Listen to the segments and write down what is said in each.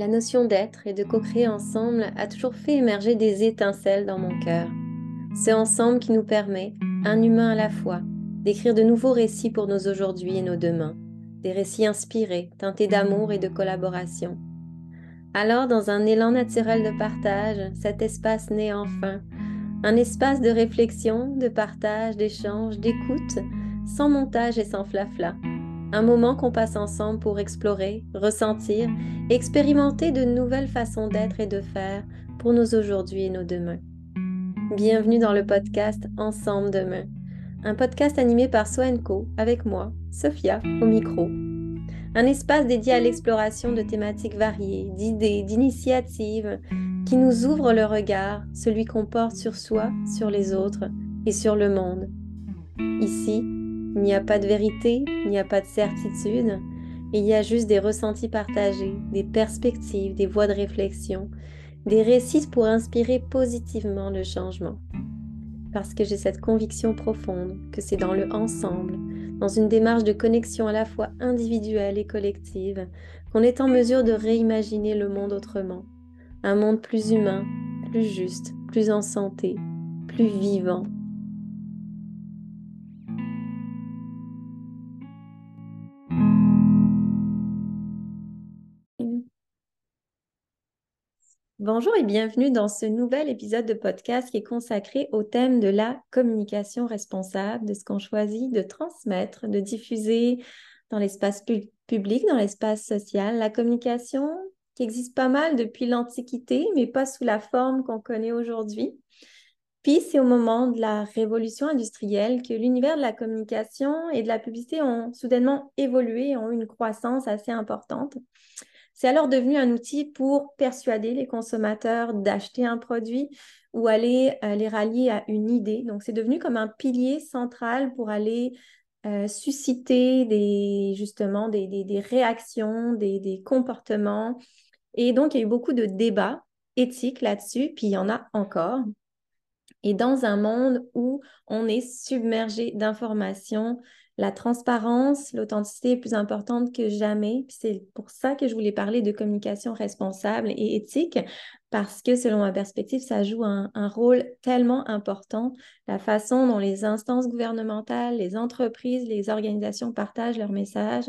la notion d'être et de co-créer ensemble a toujours fait émerger des étincelles dans mon cœur. C'est ensemble qui nous permet, un humain à la fois, d'écrire de nouveaux récits pour nos aujourd'hui et nos demain, des récits inspirés, teintés d'amour et de collaboration. Alors, dans un élan naturel de partage, cet espace naît enfin, un espace de réflexion, de partage, d'échange, d'écoute, sans montage et sans flafla. Un moment qu'on passe ensemble pour explorer, ressentir, expérimenter de nouvelles façons d'être et de faire pour nos aujourd'hui et nos demain. Bienvenue dans le podcast Ensemble demain, un podcast animé par Soenco avec moi, Sophia, au micro. Un espace dédié à l'exploration de thématiques variées, d'idées, d'initiatives qui nous ouvrent le regard, celui qu'on porte sur soi, sur les autres et sur le monde. Ici, il n'y a pas de vérité, il n'y a pas de certitude, il y a juste des ressentis partagés, des perspectives, des voies de réflexion, des récits pour inspirer positivement le changement. Parce que j'ai cette conviction profonde que c'est dans le ensemble, dans une démarche de connexion à la fois individuelle et collective, qu'on est en mesure de réimaginer le monde autrement. Un monde plus humain, plus juste, plus en santé, plus vivant, Bonjour et bienvenue dans ce nouvel épisode de podcast qui est consacré au thème de la communication responsable, de ce qu'on choisit de transmettre, de diffuser dans l'espace public, dans l'espace social. La communication qui existe pas mal depuis l'Antiquité, mais pas sous la forme qu'on connaît aujourd'hui. Puis c'est au moment de la révolution industrielle que l'univers de la communication et de la publicité ont soudainement évolué et ont eu une croissance assez importante. C'est alors devenu un outil pour persuader les consommateurs d'acheter un produit ou aller euh, les rallier à une idée. Donc, c'est devenu comme un pilier central pour aller euh, susciter des, justement des, réactions, des, des, comportements. Et donc, il y a eu beaucoup de débats éthiques là-dessus, puis il y en a encore. Et dans un monde où on est submergé d'informations, la transparence, l'authenticité est plus importante que jamais. C'est pour ça que je voulais parler de communication responsable et éthique, parce que selon ma perspective, ça joue un, rôle tellement important. La façon dont les instances gouvernementales, les entreprises, les organisations partagent leurs messages.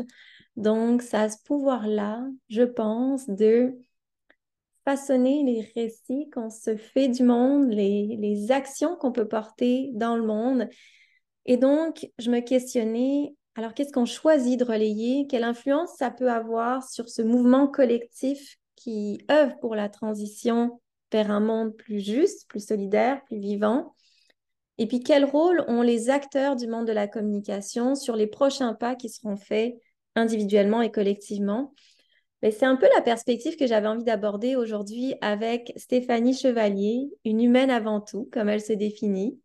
Donc, ça a ce pouvoir-là, je pense, de façonner les récits qu'on se fait du monde, les, les actions qu'on peut porter dans le monde et donc, je me questionnais, alors qu'est-ce qu'on choisit de relayer? Quelle influence ça peut avoir sur ce mouvement collectif qui œuvre pour la transition vers un monde plus juste, plus solidaire, plus vivant? Et puis, quel rôle ont les acteurs du monde de la communication sur les prochains pas qui seront faits individuellement et collectivement? Ben, c'est un peu la perspective que j'avais envie d'aborder aujourd'hui avec Stéphanie Chevalier, une humaine avant tout, comme elle se définit,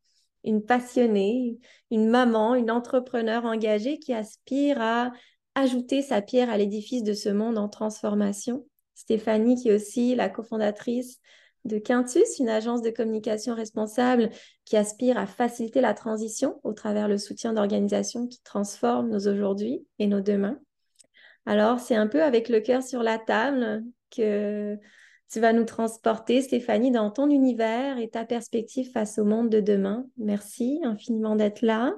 une passionnée, une maman, une entrepreneur engagée qui aspire à ajouter sa pierre à l'édifice de ce monde en transformation. Stéphanie, qui est aussi la cofondatrice de Quintus, une agence de communication responsable qui aspire à faciliter la transition au travers le soutien d'organisations qui transforment nos aujourd'hui et nos demain. Alors, c'est un peu avec le cœur sur la table que tu vas nous transporter, Stéphanie, dans ton univers et ta perspective face au monde de demain. Merci infiniment d'être là.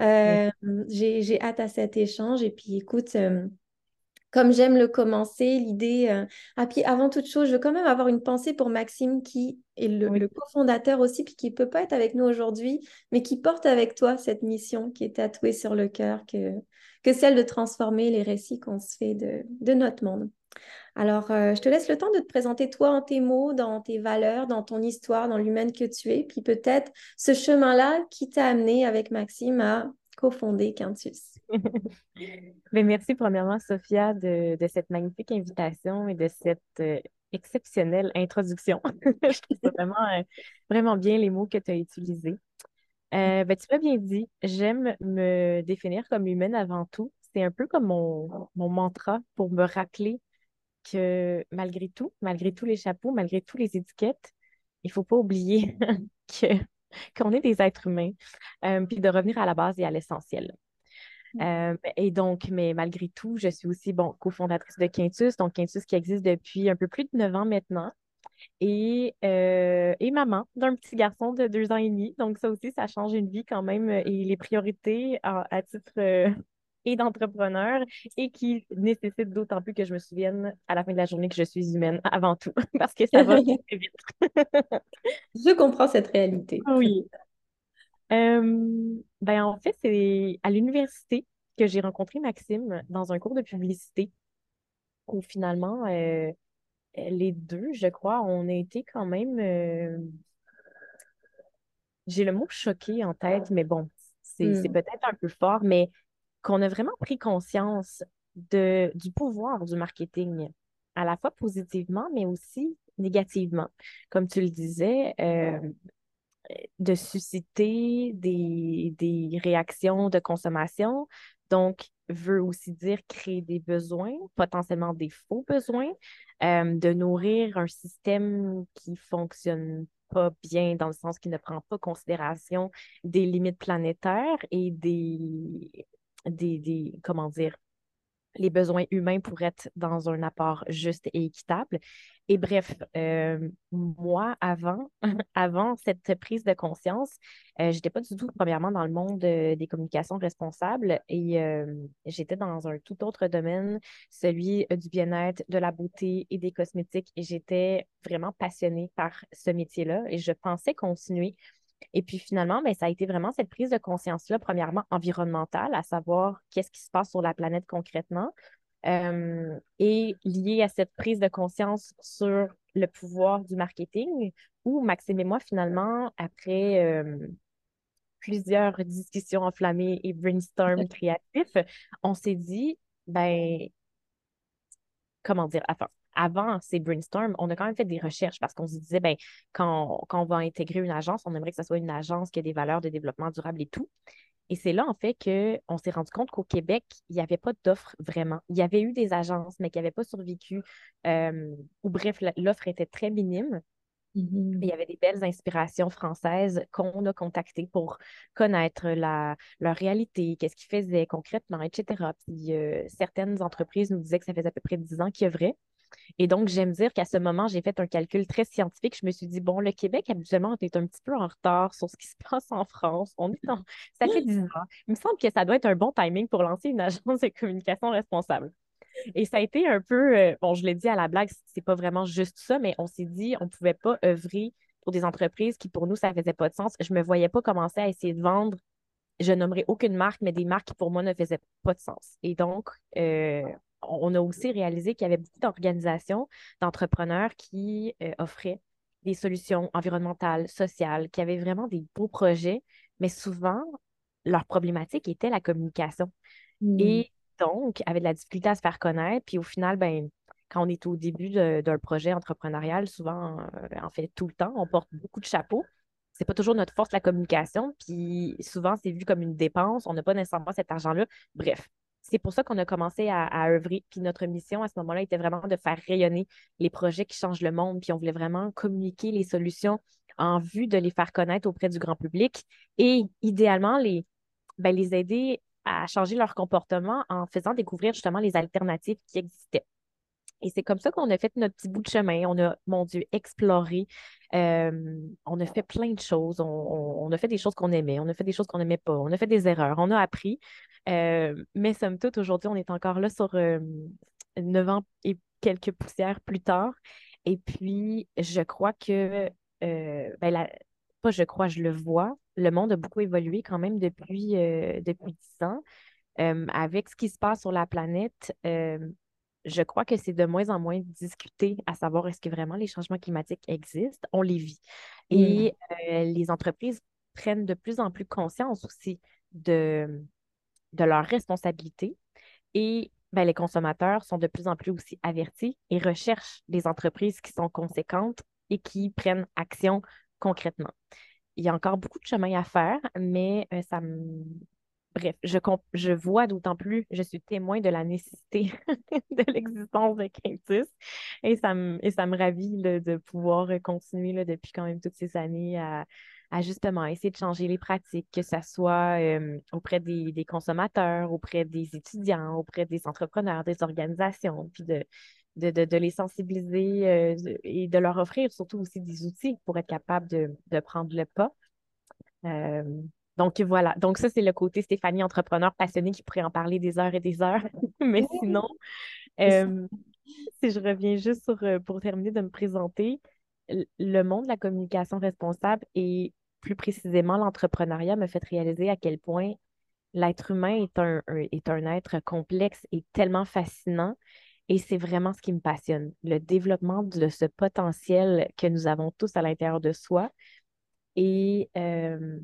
Euh, j'ai hâte à cet échange. Et puis, écoute, euh, comme j'aime le commencer, l'idée. Euh, ah, puis avant toute chose, je veux quand même avoir une pensée pour Maxime, qui est le, cofondateur aussi, puis qui ne peut pas être avec nous aujourd'hui, mais qui porte avec toi cette mission qui est tatouée sur le cœur, que, que celle de transformer les récits qu'on se fait de, de notre monde. Alors, euh, je te laisse le temps de te présenter toi en tes mots, dans tes valeurs, dans ton histoire, dans l'humaine que tu es, puis peut-être ce chemin-là qui t'a amené avec Maxime à cofonder Quintus. Merci premièrement, Sophia, de, cette magnifique invitation et de cette euh, exceptionnelle introduction. je trouve vraiment, euh, vraiment bien les mots que tu as utilisés. Ben, tu m'as bien dit, j'aime me définir comme humaine avant tout. C'est un peu comme mon, mon mantra pour me rappeler que malgré tout, malgré tous les chapeaux, malgré toutes les étiquettes, il ne faut pas oublier que, qu'on est des êtres humains, euh, puis de revenir à la base et à l'essentiel. Mm. Euh, et donc, mais malgré tout, je suis aussi bon, cofondatrice de Quintus, donc Quintus qui existe depuis un peu plus de neuf ans maintenant. Et, euh, et maman d'un petit garçon de deux ans et demi. Donc, ça aussi, ça change une vie quand même et les priorités à, titre et d'entrepreneur et qui nécessite d'autant plus que je me souvienne à la fin de la journée que je suis humaine avant tout parce que ça va très vite. je comprends cette réalité. Oui. Euh, ben en fait, c'est à l'université que j'ai rencontré Maxime dans un cours de publicité où finalement, euh, les deux, je crois, on a été quand même. Euh, j'ai le mot choqué en tête, mais bon, c'est hmm. peut-être un peu fort, mais qu'on a vraiment pris conscience de, du pouvoir du marketing, à la fois positivement, mais aussi négativement. Comme tu le disais, de susciter des, des réactions de consommation. Donc, veut aussi dire créer des besoins, potentiellement des faux besoins, euh, de nourrir un système qui fonctionne pas bien dans le sens qui ne prend pas considération des limites planétaires et des, des, des comment dire, les besoins humains pour être dans un apport juste et équitable. Et bref, euh, moi, avant, avant cette prise de conscience, euh, je n'étais pas du tout, premièrement, dans le monde euh, des communications responsables et j'étais dans un tout autre domaine, celui du bien-être, de la beauté et des cosmétiques. Et j'étais vraiment passionnée par ce métier-là et je pensais continuer et puis finalement, ben, ça a été vraiment cette prise de conscience-là, premièrement environnementale, à savoir qu'est-ce qui se passe sur la planète concrètement, euh, et liée à cette prise de conscience sur le pouvoir du marketing, où Maxime et moi, finalement, après euh, plusieurs discussions enflammées et brainstorm créatifs, on s'est dit, ben, comment dire, enfin, avant ces brainstorms, on a quand même fait des recherches parce qu'on se disait, ben, quand, on va intégrer une agence, on aimerait que ce soit une agence qui ait des valeurs de développement durable et tout. Et c'est là, en fait, qu'on s'est rendu compte qu'au Québec, il n'y avait pas d'offre vraiment. Il y avait eu des agences, mais qui n'avaient pas survécu. Euh, ou bref, l'offre était très minime. Mm-hmm. Il y avait des belles inspirations françaises qu'on a contactées pour connaître la, leur réalité, qu'est-ce qu'ils faisaient concrètement, etc. Puis euh, certaines entreprises nous disaient que ça faisait à peu près 10 ans qu'ils œuvraient. Et donc, j'aime dire qu'à ce moment, j'ai fait un calcul très scientifique. Je me suis dit, bon, le Québec, habituellement, on est un petit peu en retard sur ce qui se passe en France. On est Ça fait 10 ans. Il me semble que ça doit être un bon timing pour lancer une agence de communication responsable. Et ça a été un peu, euh, bon, je l'ai dit à la blague, c'est pas vraiment juste ça, mais on s'est dit, on ne pouvait pas œuvrer pour des entreprises qui, pour nous, ça faisait pas de sens. Je me voyais pas commencer à essayer de vendre je nommerai aucune marque, mais des marques qui pour moi ne faisaient pas de sens. Et donc, euh, on a aussi réalisé qu'il y avait beaucoup d'organisations, d'entrepreneurs qui euh, offraient des solutions environnementales, sociales, qui avaient vraiment des beaux projets, mais souvent, leur problématique était la communication. Hmm. Et donc, avait de la difficulté à se faire connaître. Puis au final, ben, quand on est au début d'un projet entrepreneurial, souvent, euh, en fait, tout le temps, on porte beaucoup de chapeaux. C'est pas toujours notre force, la communication. Puis souvent, c'est vu comme une dépense. On n'a pas nécessairement cet argent-là. Bref, c'est pour ça qu'on a commencé à, œuvrer. Puis notre mission à ce moment-là était vraiment de faire rayonner les projets qui changent le monde. Puis on voulait vraiment communiquer les solutions en vue de les faire connaître auprès du grand public et idéalement les, ben, les aider à changer leur comportement en faisant découvrir justement les alternatives qui existaient. Et c'est comme ça qu'on a fait notre petit bout de chemin. On a, mon Dieu, exploré. Euh, on a fait plein de choses. On, a fait des choses qu'on aimait. On a fait des choses qu'on n'aimait pas. On a fait des erreurs. On a appris. Euh, mais somme toute, aujourd'hui, on est encore là sur euh, neuf ans et quelques poussières plus tard. Et puis, je crois que, ben pas je crois, je le vois, le monde a beaucoup évolué quand même depuis, depuis 10 ans. avec ce qui se passe sur la planète, je crois que c'est de moins en moins discuté à savoir est-ce que vraiment les changements climatiques existent, on les vit. Et mm. les entreprises prennent de plus en plus conscience aussi de, de leurs responsabilités et ben, les consommateurs sont de plus en plus aussi avertis et recherchent des entreprises qui sont conséquentes et qui prennent action concrètement. Il y a encore beaucoup de chemin à faire, mais euh, ça me... Bref, je, je vois d'autant plus, je suis témoin de la nécessité de l'existence de Quintus et ça me, et ça me ravit de pouvoir continuer là, depuis quand même toutes ces années à, à justement essayer de changer les pratiques, que ce soit auprès des, consommateurs, auprès des étudiants, auprès des entrepreneurs, des organisations, puis de, de, les sensibiliser et de leur offrir surtout aussi des outils pour être capable de, prendre le pas. donc voilà, donc ça c'est le côté Stéphanie, entrepreneur passionnée qui pourrait en parler des heures et des heures, mais sinon, si je reviens juste sur, pour terminer de me présenter, le monde de la communication responsable et plus précisément l'entrepreneuriat me fait réaliser à quel point l'être humain est un, est un être complexe et tellement fascinant. Et c'est vraiment ce qui me passionne, le développement de ce potentiel que nous avons tous à l'intérieur de soi. Et, euh,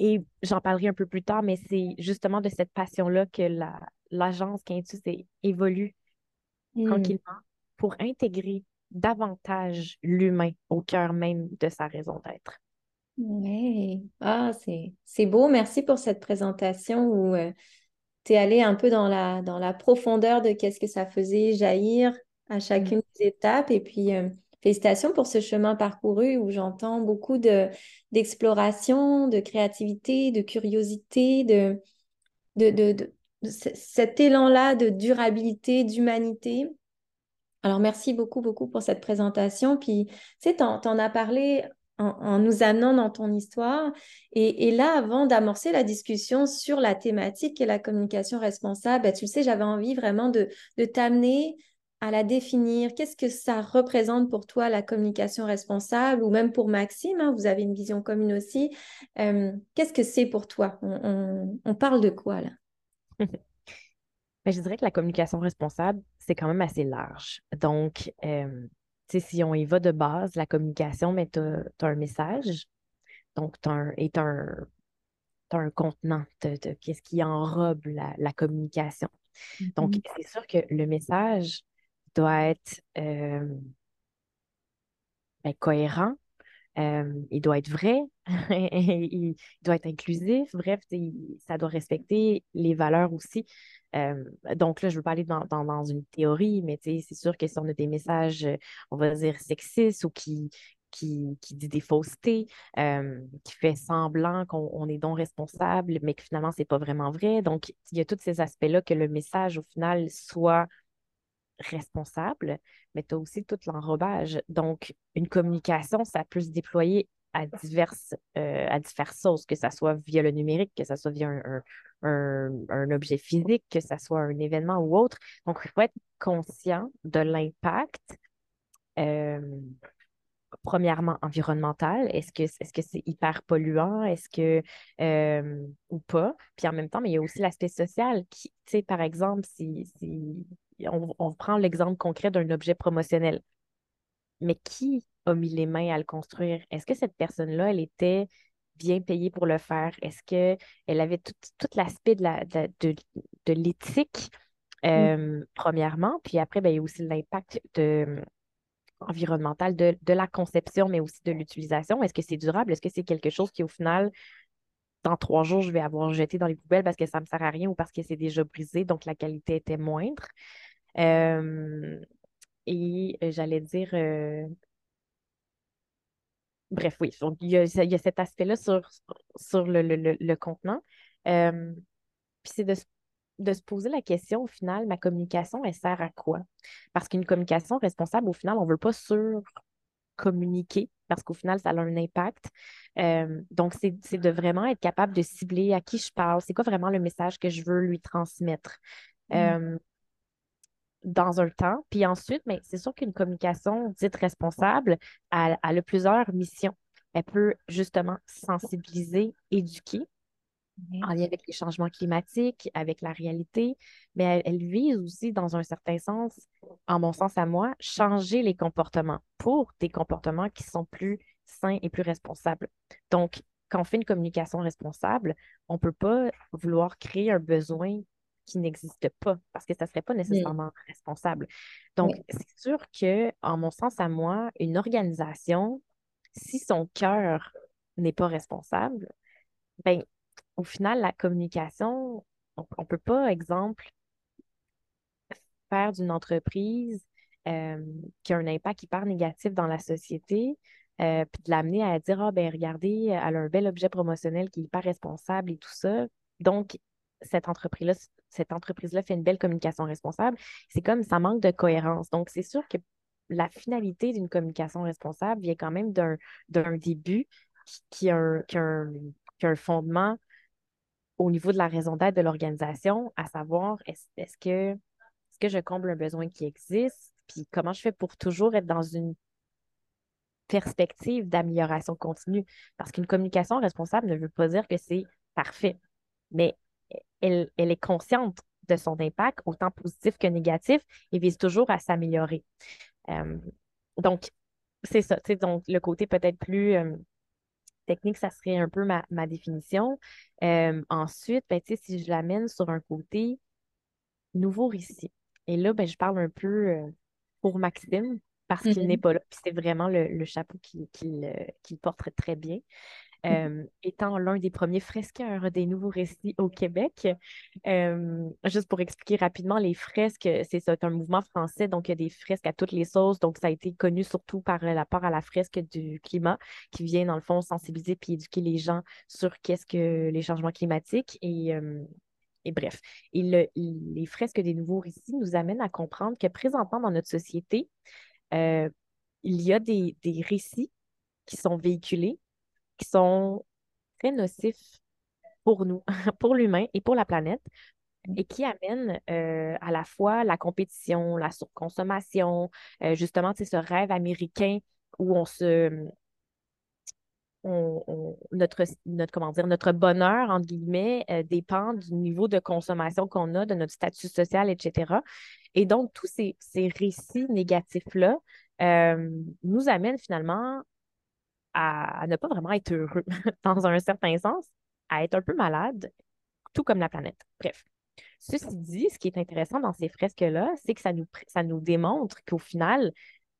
et j'en parlerai un peu plus tard, mais c'est justement de cette passion-là que l'agence Quintus évolue mmh. tranquillement pour intégrer davantage l'humain au cœur même de sa raison d'être. Oui, ah, c'est beau. Merci pour cette présentation où euh, tu es allé un peu dans la, dans la profondeur de qu'est-ce que ça faisait jaillir à chacune des étapes. Et puis, euh, félicitations pour ce chemin parcouru où j'entends beaucoup d'exploration, de, créativité, de curiosité, de, de, de cet élan-là de durabilité, d'humanité. Alors, merci beaucoup, beaucoup pour cette présentation. Puis, tu sais, tu en, as parlé en, nous amenant dans ton histoire. Et, là, avant d'amorcer la discussion sur la thématique et la communication responsable, ben, tu le sais, j'avais envie vraiment de, t'amener à la définir. Qu'est-ce que ça représente pour toi, la communication responsable, ou même pour Maxime, hein, vous avez une vision commune aussi. Euh, qu'est-ce que c'est pour toi? On, parle de quoi là? Ben, Je dirais que la communication responsable, c'est quand même assez large. Donc, euh, si on y va de base, la communication, mais tu as, un message, donc tu as un, un, contenant qu'est-ce qui enrobe la, communication. Donc, mm-hmm. c'est sûr que le message doit être euh, ben, cohérent, euh, il doit être vrai, il doit être inclusif, bref, ça doit respecter les valeurs aussi euh, donc là, je veux pas aller dans, une théorie, mais c'est sûr que si on a des messages, euh, on va dire, sexistes ou qui, qui, qui dit des faussetés, euh, qui fait semblant qu'on est donc responsable, mais que finalement, ce n'est pas vraiment vrai. Donc, il y a tous ces aspects-là que le message, au final, soit responsable, mais tu as aussi tout l'enrobage. Donc, une communication, ça peut se déployer à diverses, à diverses sources, que ce soit via le numérique, que ce soit via un, un, objet physique, que ce soit un événement ou autre. Donc, il faut être conscient de l'impact. Euh, premièrement, environnemental. Est-ce que est-ce c'est hyper polluant? Est-ce que euh, ou pas? Puis en même temps, mais il y a aussi l'aspect social qui, tu sais, par exemple, si, on, on, prend l'exemple concret d'un objet promotionnel. Mais qui a mis les mains à le construire? Est-ce que cette personne-là, elle était bien payée pour le faire? Est-ce qu'elle avait tout, l'aspect de, la, de, l'éthique, euh, premièrement, puis après, ben, il y a aussi l'impact de, environnemental de, la conception, mais aussi de l'utilisation. Est-ce que c'est durable? Est-ce que c'est quelque chose qui, au final, dans trois jours, je vais avoir jeté dans les poubelles parce que ça ne me sert à rien ou parce que c'est déjà brisé, donc la qualité était moindre? Euh, et euh, j'allais dire, Bref, oui. Donc, il y a, cet aspect-là sur, sur le, contenant. Euh, puis c'est de, se poser la question, au final, ma communication, elle sert à quoi? Parce qu'une communication responsable, au final, on ne veut pas sur-communiquer parce qu'au final, ça a un impact. Euh, donc, c'est de vraiment être capable de cibler à qui je parle, c'est quoi vraiment le message que je veux lui transmettre. Mmh. Euh, dans un temps. Puis ensuite, mais c'est sûr qu'une communication dite responsable, elle, a plusieurs missions. Elle peut justement sensibiliser, éduquer en lien avec les changements climatiques, avec la réalité, mais elle, vise aussi, dans un certain sens, en mon sens à moi, changer les comportements pour des comportements qui sont plus sains et plus responsables. Donc, quand on fait une communication responsable, on ne peut pas vouloir créer un besoin qui n'existe pas parce que ça ne serait pas mmh. nécessairement responsable. Donc, c'est sûr que, en mon sens à moi, une organisation, si son cœur n'est pas responsable, ben, au final, la communication, on ne peut pas, exemple, faire d'une entreprise euh, qui a un impact hyper négatif dans la société, euh, puis de l'amener à dire Ah, ben regardez, elle a un bel objet promotionnel qui est hyper responsable et tout ça. Donc, cette entreprise-là, cette entreprise-là fait une belle communication responsable. C'est comme ça manque de cohérence. Donc, c'est sûr que la finalité d'une communication responsable vient quand même d'un début qui, a un, fondement au niveau de la raison d'être de l'organisation, à savoir est-ce que, est que je comble un besoin qui existe, puis comment je fais pour toujours être dans une perspective d'amélioration continue? Parce qu'une communication responsable ne veut pas dire que c'est parfait, mais elle, elle est consciente de son impact, autant positif que négatif, et vise toujours à s'améliorer. Euh, donc, c'est ça. Donc, le côté peut-être plus euh, technique, ça serait un peu ma, définition. Euh, ensuite, ben, si je l'amène sur un côté nouveau récit, et là, ben, je parle un peu pour Maxime, parce qu'il mm-hmm. n'est pas là, puis c'est vraiment le, chapeau qu'il qui, porte très bien. Étant l'un des premiers fresqueurs des nouveaux récits au Québec. Juste pour expliquer rapidement, les fresques, c'est un mouvement français, donc il y a des fresques à toutes les sauces. Donc, ça a été connu surtout par rapport à la fresque du climat, qui vient, dans le fond, sensibiliser puis éduquer les gens sur qu'est-ce que les changements climatiques. Et, et bref, les fresques des nouveaux récits nous amènent à comprendre que présentement dans notre société, il y a des, des récits qui sont véhiculés qui sont très nocifs pour nous, pour l'humain et pour la planète, et qui amènent euh, à la fois la compétition, la surconsommation, euh, justement, c'est ce rêve américain où on se. notre, notre, comment dire, notre bonheur, entre guillemets, euh, dépend du niveau de consommation qu'on a, de notre statut social, etc. Et donc, tous ces, ces récits négatifs-là nous amènent finalement à, ne pas vraiment être heureux dans un certain sens, à être un peu malade, tout comme la planète. Bref. Ceci dit, ce qui est intéressant dans ces fresques-là, c'est que ça nous, ça nous démontre qu'au final,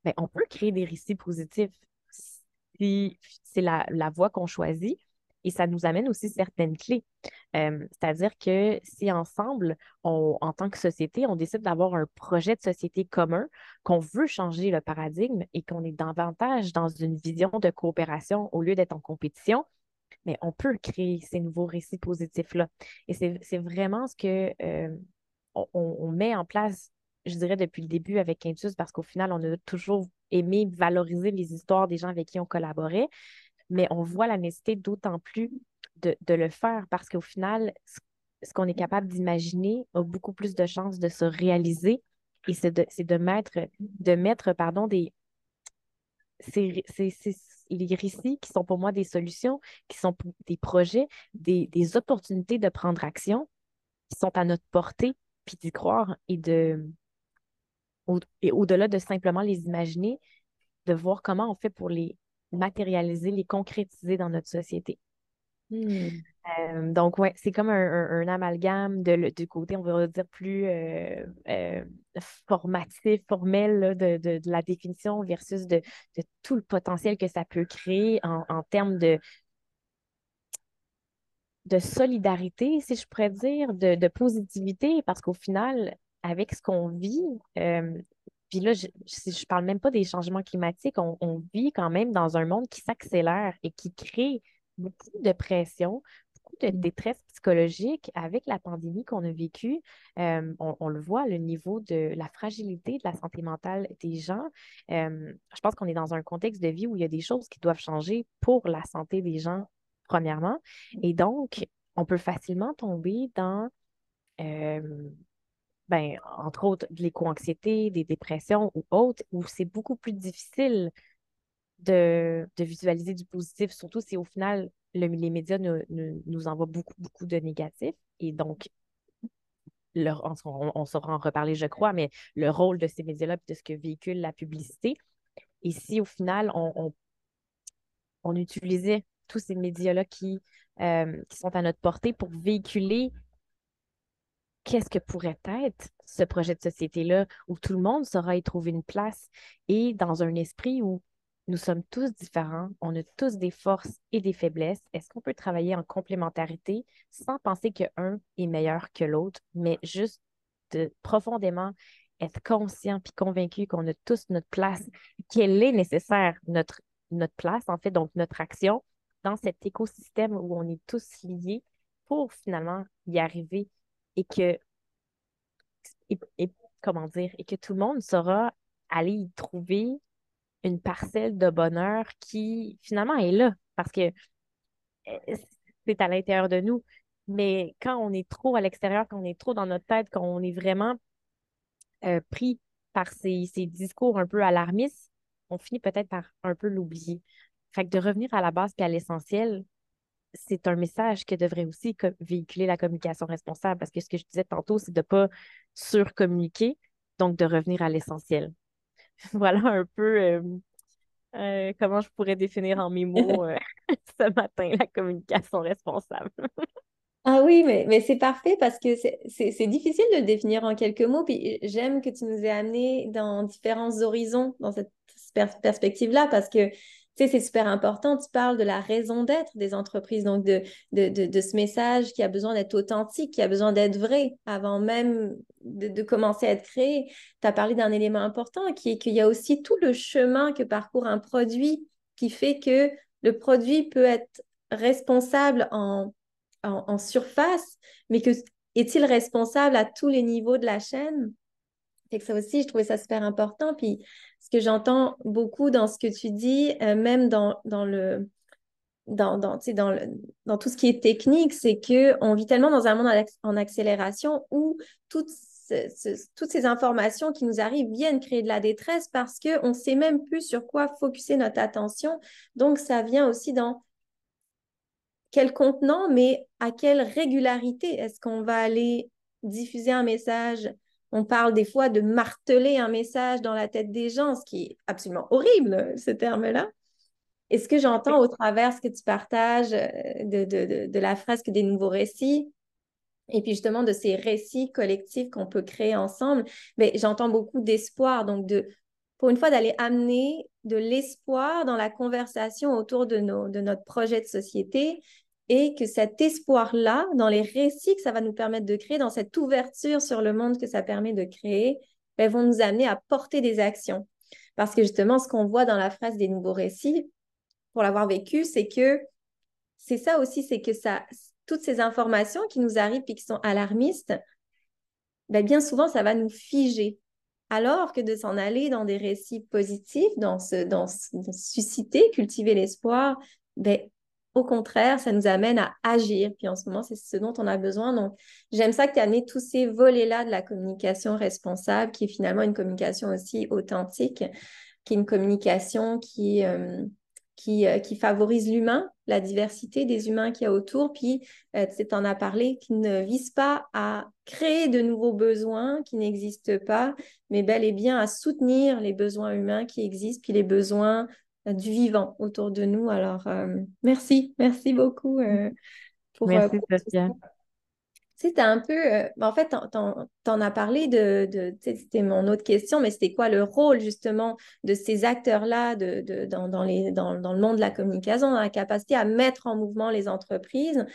ben, on peut créer des récits positifs si c'est la, la voie qu'on choisit. Et ça nous amène aussi certaines clés. Euh, c'est-à-dire que si ensemble, en tant que société, on décide d'avoir un projet de société commun, qu'on veut changer le paradigme et qu'on est davantage dans une vision de coopération au lieu d'être en compétition, mais on peut créer ces nouveaux récits positifs-là. Et c'est vraiment ce que euh, on, met en place, je dirais, depuis le début avec Quintus, parce qu'au final, on a toujours aimé valoriser les histoires des gens avec qui on collaborait mais on voit la nécessité d'autant plus de, le faire parce qu'au final, ce, qu'on est capable d'imaginer a beaucoup plus de chances de se réaliser et c'est de, mettre, de mettre pardon, des, les récits qui sont pour moi des solutions, qui sont des projets, des, opportunités de prendre action qui sont à notre portée, puis d'y croire et de et au-delà de simplement les imaginer, de voir comment on fait pour les, matérialiser, les concrétiser dans notre société. Hmm. Euh, donc, ouais, c'est comme un, amalgame de, du côté, on va dire, plus euh, euh, formatif, formel de, la définition versus de, tout le potentiel que ça peut créer en, termes de, de solidarité, si je pourrais dire, de, positivité, parce qu'au final, avec ce qu'on vit, puis là, je ne parle même pas des changements climatiques, on, vit quand même dans un monde qui s'accélère et qui crée beaucoup de pression, beaucoup de mmh. détresse psychologique avec la pandémie qu'on a vécue. Euh, on, le voit, le niveau de la fragilité de la santé mentale des gens. Euh, je pense qu'on est dans un contexte de vie où il y a des choses qui doivent changer pour la santé des gens, premièrement. Et donc, on peut facilement tomber dans euh, ben, entre autres, de l'éco-anxiété, des dépressions ou autres, où c'est beaucoup plus difficile de, visualiser du positif, surtout si au final, les médias nous envoient beaucoup, beaucoup de négatifs. Et donc, on, saura en reparler, je crois, mais le rôle de ces médias-là de ce que véhicule la publicité. Et si au final, on, on, utilisait tous ces médias-là qui, euh, qui sont à notre portée pour véhiculer qu'est-ce que pourrait être ce projet de société-là où tout le monde saura y trouver une place et dans un esprit où nous sommes tous différents, on a tous des forces et des faiblesses. Est-ce qu'on peut travailler en complémentarité sans penser qu'un est meilleur que l'autre, mais juste de profondément être conscient puis convaincu qu'on a tous notre place, qu'elle est nécessaire, notre notre place, en fait, donc notre action dans cet écosystème où on est tous liés pour finalement y arriver et que, et, comment dire, et que tout le monde saura aller y trouver une parcelle de bonheur qui finalement est là parce que euh, c'est à l'intérieur de nous. Mais quand on est trop à l'extérieur, quand on est trop dans notre tête, quand on est vraiment euh, pris par ces, ces, discours un peu alarmistes, on finit peut-être par un peu l'oublier. Fait que de revenir à la base et à l'essentiel, c'est un message que devrait aussi véhiculer la communication responsable parce que ce que je disais tantôt, c'est de ne pas surcommuniquer, donc de revenir à l'essentiel. voilà un peu euh, euh, comment je pourrais définir en mes mots ce matin la communication responsable. Ah oui, mais, mais c'est parfait parce que c'est difficile de le définir en quelques mots. Puis j'aime que tu nous aies amené dans différents horizons dans cette perspective-là parce que sais, c'est super important. Tu parles de la raison d'être des entreprises, donc de, de, de, ce message qui a besoin d'être authentique, qui a besoin d'être vrai avant même de, commencer à être créé. Tu as parlé d'un élément important qui est qu'il y a aussi tout le chemin que parcourt un produit qui fait que le produit peut être responsable en en, surface, mais que est-il responsable à tous les niveaux de la chaîne? Et que ça aussi, je trouvais ça super important. Puis ce que j'entends beaucoup dans ce que tu dis, euh, même dans, dans le dans, dans, dans tout ce qui est technique, c'est qu'on vit tellement dans un monde en accélération où toutes, toutes ces informations qui nous arrivent viennent créer de la détresse parce qu'on ne sait même plus sur quoi focuser notre attention. Donc, ça vient aussi dans quel contenant, mais à quelle régularité est-ce qu'on va aller diffuser un message On parle des fois de marteler un message dans la tête des gens, ce qui est absolument horrible, ce terme-là. Et ce que j'entends au travers ce que tu partages euh, de, de, de, la fresque des nouveaux récits, et puis justement de ces récits collectifs qu'on peut créer ensemble, mais ben, j'entends beaucoup d'espoir, donc de, pour une fois d'aller amener de l'espoir dans la conversation autour de, nos, de notre projet de société et que cet espoir-là, dans les récits que ça va nous permettre de créer, dans cette ouverture sur le monde que ça permet de créer, ben, vont nous amener à porter des actions. Parce que justement, ce qu'on voit dans la phrase des nouveaux récits, pour l'avoir vécu, c'est que c'est ça aussi, c'est que ça, toutes ces informations qui nous arrivent et qui sont alarmistes, ben, bien souvent, ça va nous figer. Alors que de s'en aller dans des récits positifs, dans, ce, dans, susciter, cultiver l'espoir, ben, au contraire, ça nous amène à agir. Puis en ce moment, c'est ce dont on a besoin. Donc, j'aime ça que tu as tous ces volets-là de la communication responsable, qui est finalement une communication aussi authentique, qui est une communication qui, euh, euh, qui, favorise l'humain, la diversité des humains qu'il y a autour. Puis, euh, tu en as parlé, qui ne vise pas à créer de nouveaux besoins qui n'existent pas, mais bel et bien à soutenir les besoins humains qui existent, puis les besoins du vivant autour de nous. Alors, euh, merci, merci beaucoup euh, pour, euh, merci, Sophia. Tu sais, un peu, en fait, tu en, as parlé de, de c'était mon autre question, mais c'était quoi le rôle justement de ces acteurs-là de, de, dans, dans, les, dans, dans, le monde de la communication, dans la capacité à mettre en mouvement les entreprises?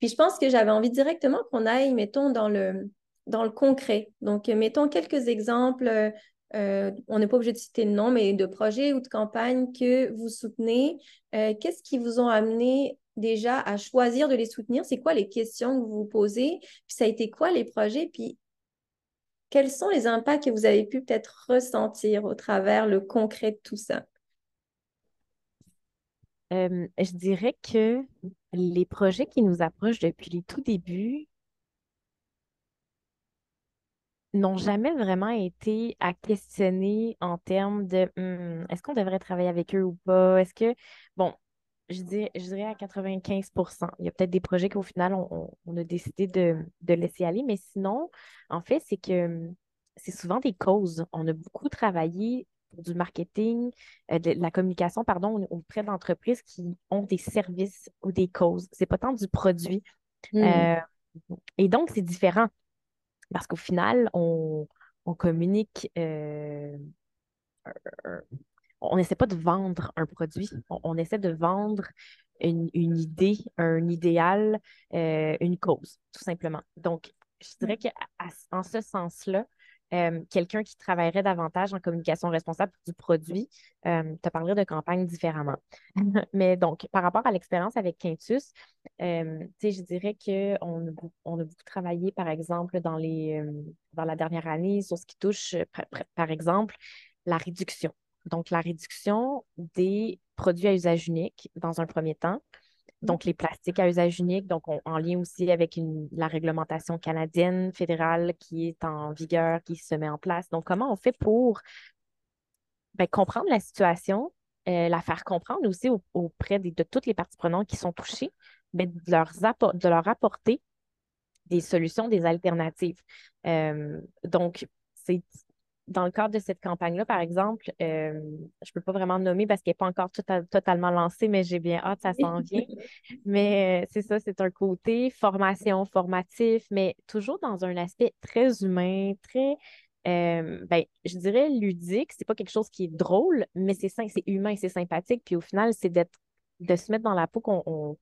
Puis je pense que j'avais envie directement qu'on aille, mettons, dans le, dans le concret. Donc, mettons quelques exemples euh, on n'est pas obligé de citer le nom, mais de projets ou de campagnes que vous soutenez. Euh, qu'est-ce qui vous ont amené déjà à choisir de les soutenir? C'est quoi les questions que vous vous posez? Puis ça a été quoi les projets? Puis quels sont les impacts que vous avez pu peut-être ressentir au travers le concret de tout ça? Euh, je dirais que les projets qui nous approchent depuis les tout débuts, n'ont jamais vraiment été à questionner en termes de «Hmm, est-ce qu'on devrait travailler avec eux ou pas? Est-ce que, bon, je dirais, je dirais à 95% Il y a peut-être des projets qu'au final, on, a décidé de, laisser aller, mais sinon, en fait, c'est que c'est souvent des causes. On a beaucoup travaillé pour du marketing, euh, de la communication, pardon, auprès d'entreprises qui ont des services ou des causes. C'est pas tant du produit. Mmh. Euh, et donc, c'est différent. Parce qu'au final, on, communique, euh, on n'essaie pas de vendre un produit, on, essaie de vendre une, idée, un idéal, euh, une cause, tout simplement. Donc, je dirais qu'en ce sens-là, euh, quelqu'un qui travaillerait davantage en communication responsable du produit euh, te parlerait de campagne différemment. Mais donc, par rapport à l'expérience avec Quintus, euh, je dirais qu'on on a beaucoup travaillé, par exemple, dans, les, dans la dernière année sur ce qui touche, par exemple, la réduction. Donc, la réduction des produits à usage unique dans un premier temps. Donc, les plastiques à usage unique, donc en lien aussi avec la réglementation canadienne fédérale qui est en vigueur, qui se met en place. Donc, comment on fait pour ben, comprendre la situation, euh, la faire comprendre aussi auprès de, toutes les parties prenantes qui sont touchées, de, leur de leur apporter des solutions, des alternatives. Euh, donc, c'est dans le cadre de cette campagne-là, par exemple, euh, je ne peux pas vraiment nommer parce qu'elle n'est pas encore totalement lancée, mais j'ai bien hâte, ça s'en vient. Mais euh, c'est ça, c'est un côté formation, formatif, mais toujours dans un aspect très humain, très, euh, ben, je dirais ludique. C'est pas quelque chose qui est drôle, mais c'est c'est humain, c'est sympathique. Puis au final, c'est d'être de se mettre dans la peau qu'on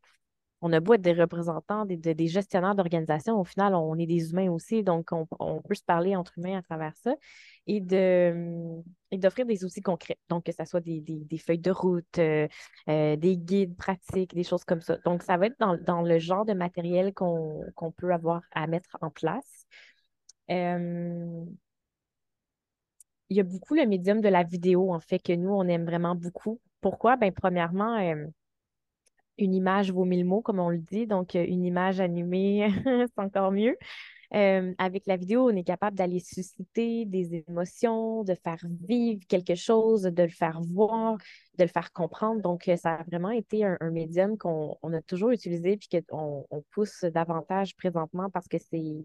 on a beau être des représentants, des, gestionnaires d'organisation, au final, on est des humains aussi, donc on, peut se parler entre humains à travers ça et d'offrir des outils concrets. Donc, que ce soit des, feuilles de route, euh, euh, des guides pratiques, des choses comme ça. Donc, ça va être dans, le genre de matériel qu'on peut avoir à mettre en place. Euh, il y a beaucoup le médium de la vidéo, en fait, que nous, on aime vraiment beaucoup. Pourquoi? Bien, premièrement, une image vaut mille mots, comme on le dit. Donc, euh, une image animée, c'est encore mieux. Euh, avec la vidéo, on est capable d'aller susciter des émotions, de faire vivre quelque chose, de le faire voir, de le faire comprendre. Donc, euh, ça a vraiment été un, médium qu'on a toujours utilisé puis qu'on on pousse davantage présentement parce que c'est,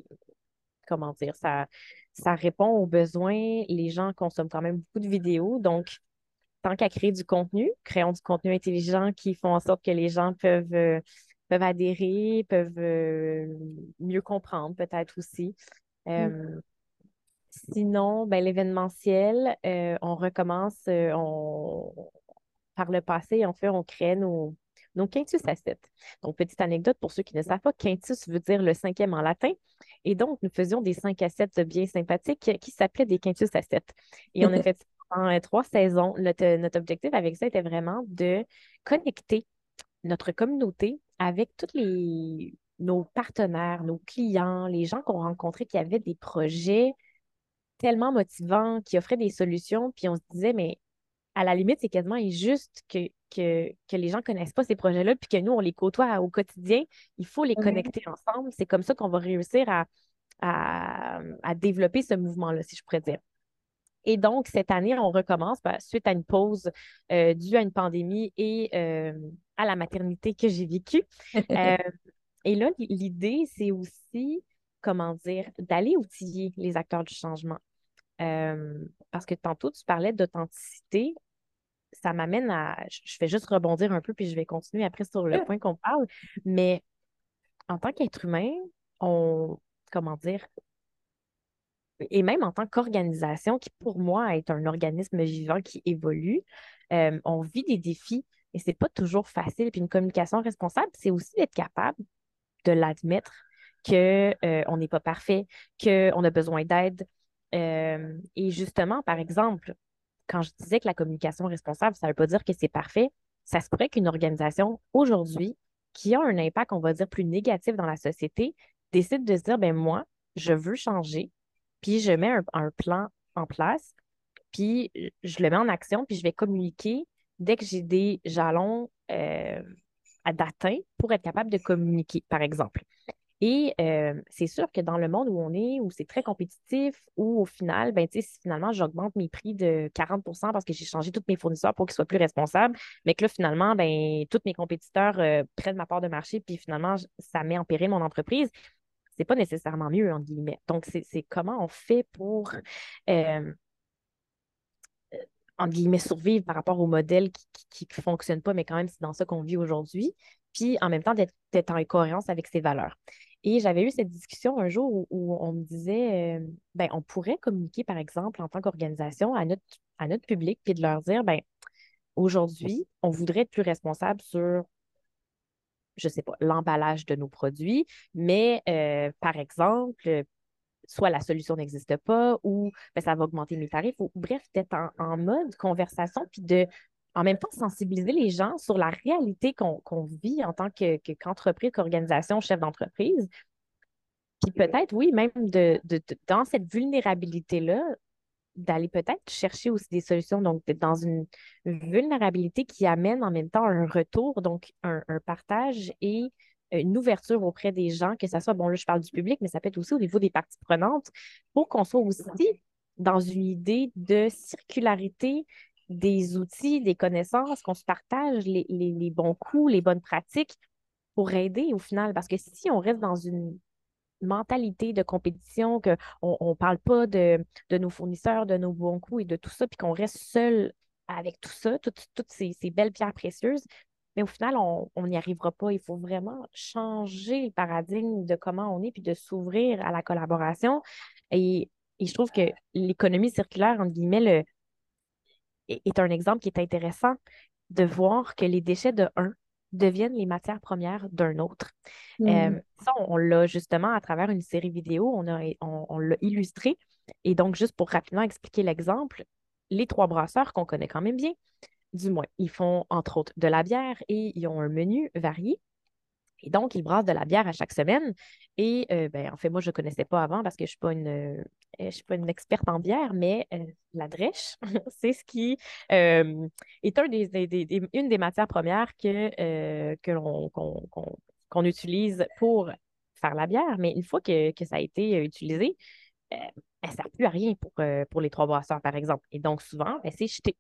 comment dire, ça, ça répond aux besoins. Les gens consomment quand même beaucoup de vidéos. Donc, tant qu'à créer du contenu, créons du contenu intelligent qui font en sorte que les gens peuvent, euh, peuvent adhérer, peuvent euh, mieux comprendre peut-être aussi. Mm. Euh, sinon, ben, l'événementiel, on recommence, on, par le passé, en fait, on crée nos, nos quintus 7. Donc, petite anecdote pour ceux qui ne savent pas, quintus veut dire le cinquième en latin. Et donc, nous faisions des 5 à 7 bien sympathiques qui s'appelaient des quintus 7. Et on a fait en euh, trois saisons, notre, objectif avec ça était vraiment de connecter notre communauté avec tous les, nos partenaires, nos clients, les gens qu'on rencontrait qui avaient des projets tellement motivants, qui offraient des solutions. Puis on se disait, mais à la limite, c'est quasiment injuste que, que, les gens ne connaissent pas ces projets-là, puis que nous, on les côtoie au quotidien. Il faut les connecter ensemble. C'est comme ça qu'on va réussir à, à développer ce mouvement-là, si je pourrais dire. Et donc, cette année, on recommence bah, suite à une pause euh, due à une pandémie et euh, à la maternité que j'ai vécue. Euh, et là, l'idée, c'est aussi, comment dire, d'aller outiller les acteurs du changement. parce que tantôt, tu parlais d'authenticité. Ça m'amène à. Je vais juste rebondir un peu, puis je vais continuer après sur le point qu'on parle. Mais en tant qu'être humain, on, comment dire, et même en tant qu'organisation, qui pour moi est un organisme vivant qui évolue, euh, on vit des défis et c'est pas toujours facile. Puis une communication responsable, c'est aussi d'être capable de l'admettre qu'on euh, n'est pas parfait, qu'on a besoin d'aide. Euh, et justement, par exemple, quand je disais que la communication responsable, ça ne veut pas dire que c'est parfait. Ça se pourrait qu'une organisation aujourd'hui qui a un impact, on va dire, plus négatif dans la société, décide de se dire, ben moi, je veux changer, puis je mets un, plan en place, puis je le mets en action, puis je vais communiquer dès que j'ai des jalons euh, d'atteint pour être capable de communiquer, par exemple. Et euh, c'est sûr que dans le monde où on est, où c'est très compétitif, où au final, ben, si finalement, j'augmente mes prix de 40% parce que j'ai changé tous mes fournisseurs pour qu'ils soient plus responsables, mais que là, finalement, ben, tous mes compétiteurs euh, prennent ma part de marché, puis finalement, ça met en péril mon entreprise, c'est pas nécessairement mieux, entre guillemets. Donc, c'est comment on fait pour, euh, euh, entre guillemets, survivre par rapport au modèle qui ne fonctionne pas, mais quand même, c'est dans ça qu'on vit aujourd'hui. Puis, en même temps, d'être en cohérence avec ses valeurs. Et j'avais eu cette discussion un jour où, on me disait, euh, ben, on pourrait communiquer, par exemple, en tant qu'organisation à notre, à notre public, puis de leur dire, ben, aujourd'hui, on voudrait être plus responsable sur je ne sais pas, l'emballage de nos produits, mais euh, par exemple, soit la solution n'existe pas ou ben, ça va augmenter mes tarifs. Ou, bref, d'être en, mode conversation, puis de en même temps sensibiliser les gens sur la réalité qu'on vit en tant qu'entreprise, qu'organisation, chef d'entreprise. Puis peut-être, oui, même de, dans cette vulnérabilité-là, d'aller peut-être chercher aussi des solutions, donc dans une vulnérabilité qui amène en même temps un retour, donc un, partage et une ouverture auprès des gens, que ce soit, bon, là, je parle du public, mais ça peut être aussi au niveau des parties prenantes, pour qu'on soit aussi dans une idée de circularité des outils, des connaissances, qu'on se partage les, les bons coups, les bonnes pratiques pour aider au final. Parce que si on reste dans une mentalité de compétition, qu'on ne parle pas de, nos fournisseurs, de nos bons coups et de tout ça, puis qu'on reste seul avec tout ça, toutes, ces, belles pierres précieuses, mais au final, on n'y arrivera pas. Il faut vraiment changer le paradigme de comment on est, puis de s'ouvrir à la collaboration. Et, je trouve que l'économie circulaire, entre guillemets, est un exemple qui est intéressant de voir que les déchets de un deviennent les matières premières d'un autre. Euh, mmh. ça, on, l'a justement à travers une série vidéo, on, a, on, l'a illustré. Et donc, juste pour rapidement expliquer l'exemple, les trois brasseurs qu'on connaît quand même bien, du moins, ils font entre autres de la bière et ils ont un menu varié. Et donc, ils brassent de la bière à chaque semaine. Et euh, ben, en fait, moi, je ne connaissais pas avant parce que je ne suis, pas une, euh, suis pas une experte en bière, mais euh, la drèche, c'est ce qui est une des matières premières que, que qu'on, utilise pour faire la bière. Mais une fois que, ça a été utilisé, elle ne sert plus à rien pour, pour les trois brasseurs, par exemple. Et donc, souvent, ben, c'est jeté.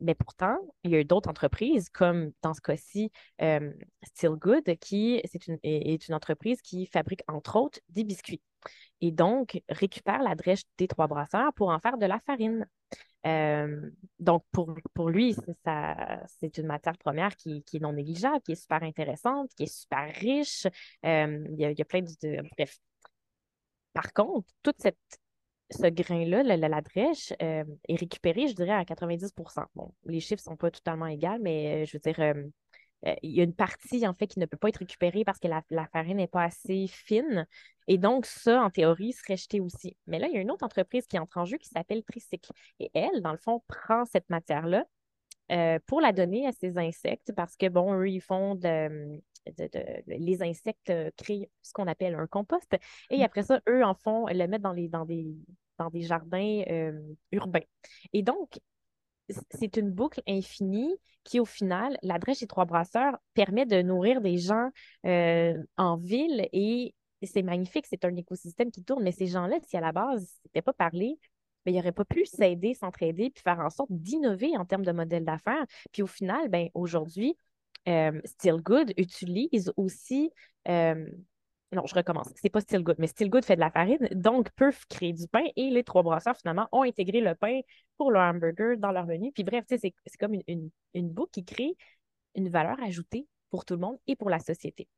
Mais pourtant, il y a d'autres entreprises, comme dans ce cas-ci, euh, qui c'est une, est une entreprise qui fabrique, entre autres, des biscuits. Et donc, récupère la drèche des trois brasseurs pour en faire de la farine. Euh, donc, pour, pour lui, c'est une matière première qui, qui, est non négligeable, qui est super intéressante, qui est super riche. Euh, il, y a, il, y a, plein de. Bref. Par contre, toute cette ce grain-là, la, drèche, euh, est récupéré, je dirais, à 90% Bon, les chiffres ne sont pas totalement égaux, mais euh, je veux dire, euh, il y a une partie, en fait, qui ne peut pas être récupérée parce que la, farine n'est pas assez fine. Et donc, ça, en théorie, serait jeté aussi. Mais là, il y a une autre entreprise qui entre en jeu qui s'appelle Tricycle. Et elle, dans le fond, prend cette matière-là pour la donner à ses insectes parce que, bon, eux, ils font de, les insectes créent ce qu'on appelle un compost. Et mmh. après ça, eux en font, le mettent dans, les, dans, des, dans des jardins urbains. Et donc, c'est une boucle infinie qui, au final, la drèche des trois brasseurs permet de nourrir des gens en ville et c'est magnifique, c'est un écosystème qui tourne. Mais ces gens-là, si à la base, n'était pas parlé, mais ben, ils n'auraient pas pu s'aider, s'entraider, puis faire en sorte d'innover en termes de modèle d'affaires. Puis au final, ben, aujourd'hui, euh, Still Good utilise aussi. Euh, non, je recommence. C'est pas Still Good, mais Still Good fait de la farine, donc peuvent créer du pain et les trois brasseurs, finalement, ont intégré le pain pour leur hamburger dans leur menu. Puis bref, c'est comme une, une, boucle qui crée une valeur ajoutée pour tout le monde et pour la société.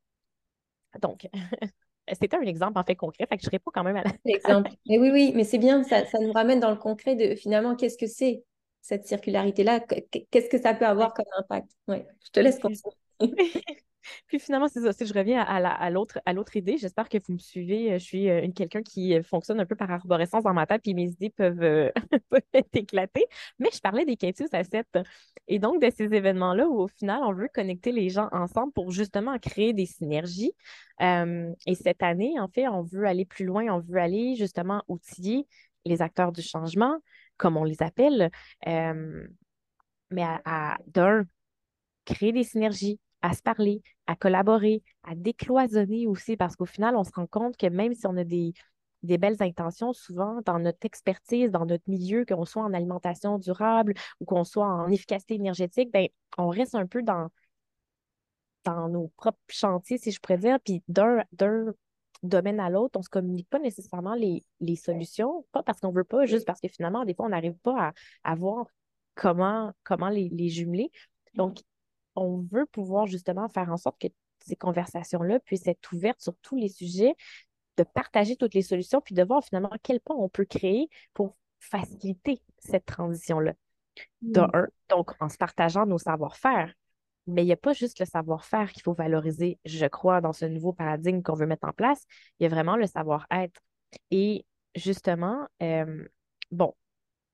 Donc, c'était un exemple en fait concret, fait que je ne pas quand même à Exemple. Mais oui, oui, mais c'est bien, ça, ça, nous ramène dans le concret de finalement qu'est-ce que c'est cette circularité-là, qu'est-ce que ça peut avoir comme impact? Oui, je te laisse continuer. Puis finalement, c'est ça. Si je reviens à, l'autre, à idée, j'espère que vous me suivez. Je suis euh, une, quelqu'un qui euh, fonctionne un peu par arborescence dans ma tête, puis mes idées peuvent, euh, être éclatées. Mais je parlais des Quintus à 7. Et donc, de ces événements-là où, au final, on veut connecter les gens ensemble pour justement créer des synergies. et cette année, en fait, on veut aller plus loin. On veut aller justement outiller les acteurs du changement, comme on les appelle, euh, mais à, d'un, créer des synergies, à se parler, à collaborer, à décloisonner aussi, parce qu'au final, on se rend compte que même si on a des, des belles intentions, souvent dans notre expertise, dans notre milieu, qu'on soit en alimentation durable ou qu'on soit en efficacité énergétique, ben, on reste un peu dans, dans nos propres chantiers, si je pourrais dire, puis d'un, domaine à l'autre, on ne se communique pas nécessairement les, solutions, pas parce qu'on ne veut pas, juste parce que finalement, des fois, on n'arrive pas à, voir comment, comment les, les, jumeler. Donc, on veut pouvoir justement faire en sorte que ces conversations-là puissent être ouvertes sur tous les sujets, de partager toutes les solutions, puis de voir finalement quel point on peut créer pour faciliter cette transition-là. Mmh. donc en se partageant nos savoir-faire, mais il n'y a pas juste le savoir-faire qu'il faut valoriser, je crois, dans ce nouveau paradigme qu'on veut mettre en place. Il y a vraiment le savoir-être. Et justement, euh, bon,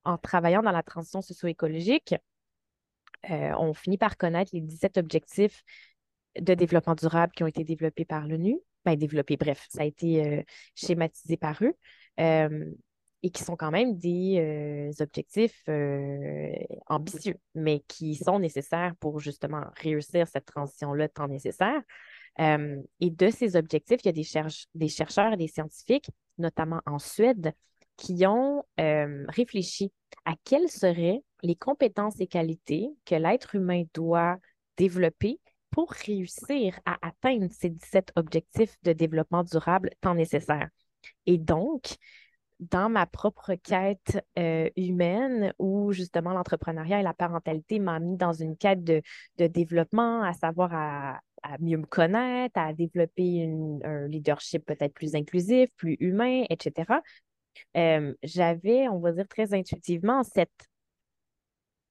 en travaillant dans la transition socio-écologique, euh, on finit par connaître les 17 objectifs de développement durable qui ont été développés par l'ONU. Ben, développés, bref, ça a été euh, schématisé par eux et qui sont quand même des objectifs ambitieux, mais qui sont nécessaires pour justement réussir cette transition-là tant nécessaire. et de ces objectifs, il y a des, des chercheurs et des scientifiques, notamment en Suède, qui ont réfléchi à quelles seraient les compétences et qualités que l'être humain doit développer pour réussir à atteindre ces 17 objectifs de développement durable tant nécessaires. Et donc, dans ma propre quête euh, humaine où justement l'entrepreneuriat et la parentalité m'ont mis dans une quête de, développement, à savoir à, mieux me connaître, à développer un leadership peut-être plus inclusif, plus humain, etc. Euh, j'avais, on va dire très intuitivement, cette,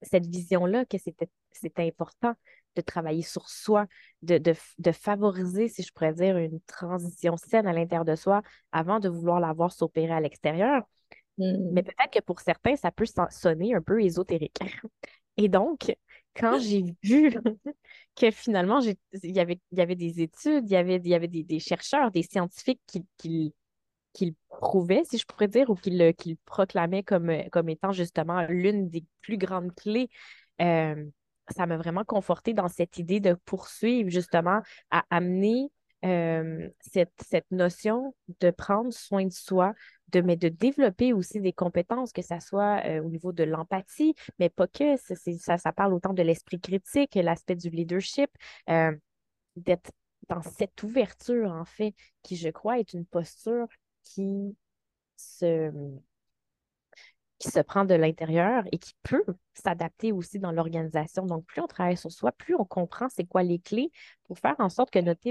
cette vision-là que c'était important de travailler sur soi, de, de, favoriser, si je pourrais dire, une transition saine à l'intérieur de soi avant de vouloir la voir s'opérer à l'extérieur. Mais mmh. peut-être que pour certains, ça peut sonner un peu ésotérique. Et donc, quand j'ai vu que finalement, il y avait, y avait des études, il y avait, y avait des, chercheurs, des scientifiques qui, qui, le prouvaient, si je pourrais dire, ou qui le, qui proclamaient comme, comme étant justement l'une des plus grandes clés euh, ça m'a vraiment conforté dans cette idée de poursuivre justement à amener euh, cette, cette, notion de prendre soin de soi, de, mais de développer aussi des compétences, que ce soit euh, au niveau de l'empathie, mais pas que, ça, ça parle autant de l'esprit critique, l'aspect du leadership, euh, d'être dans cette ouverture, en fait, qui, je crois, est une posture qui se qui se prend de l'intérieur et qui peut s'adapter aussi dans l'organisation. Donc, plus on travaille sur soi, plus on comprend c'est quoi les clés pour faire en sorte que notre,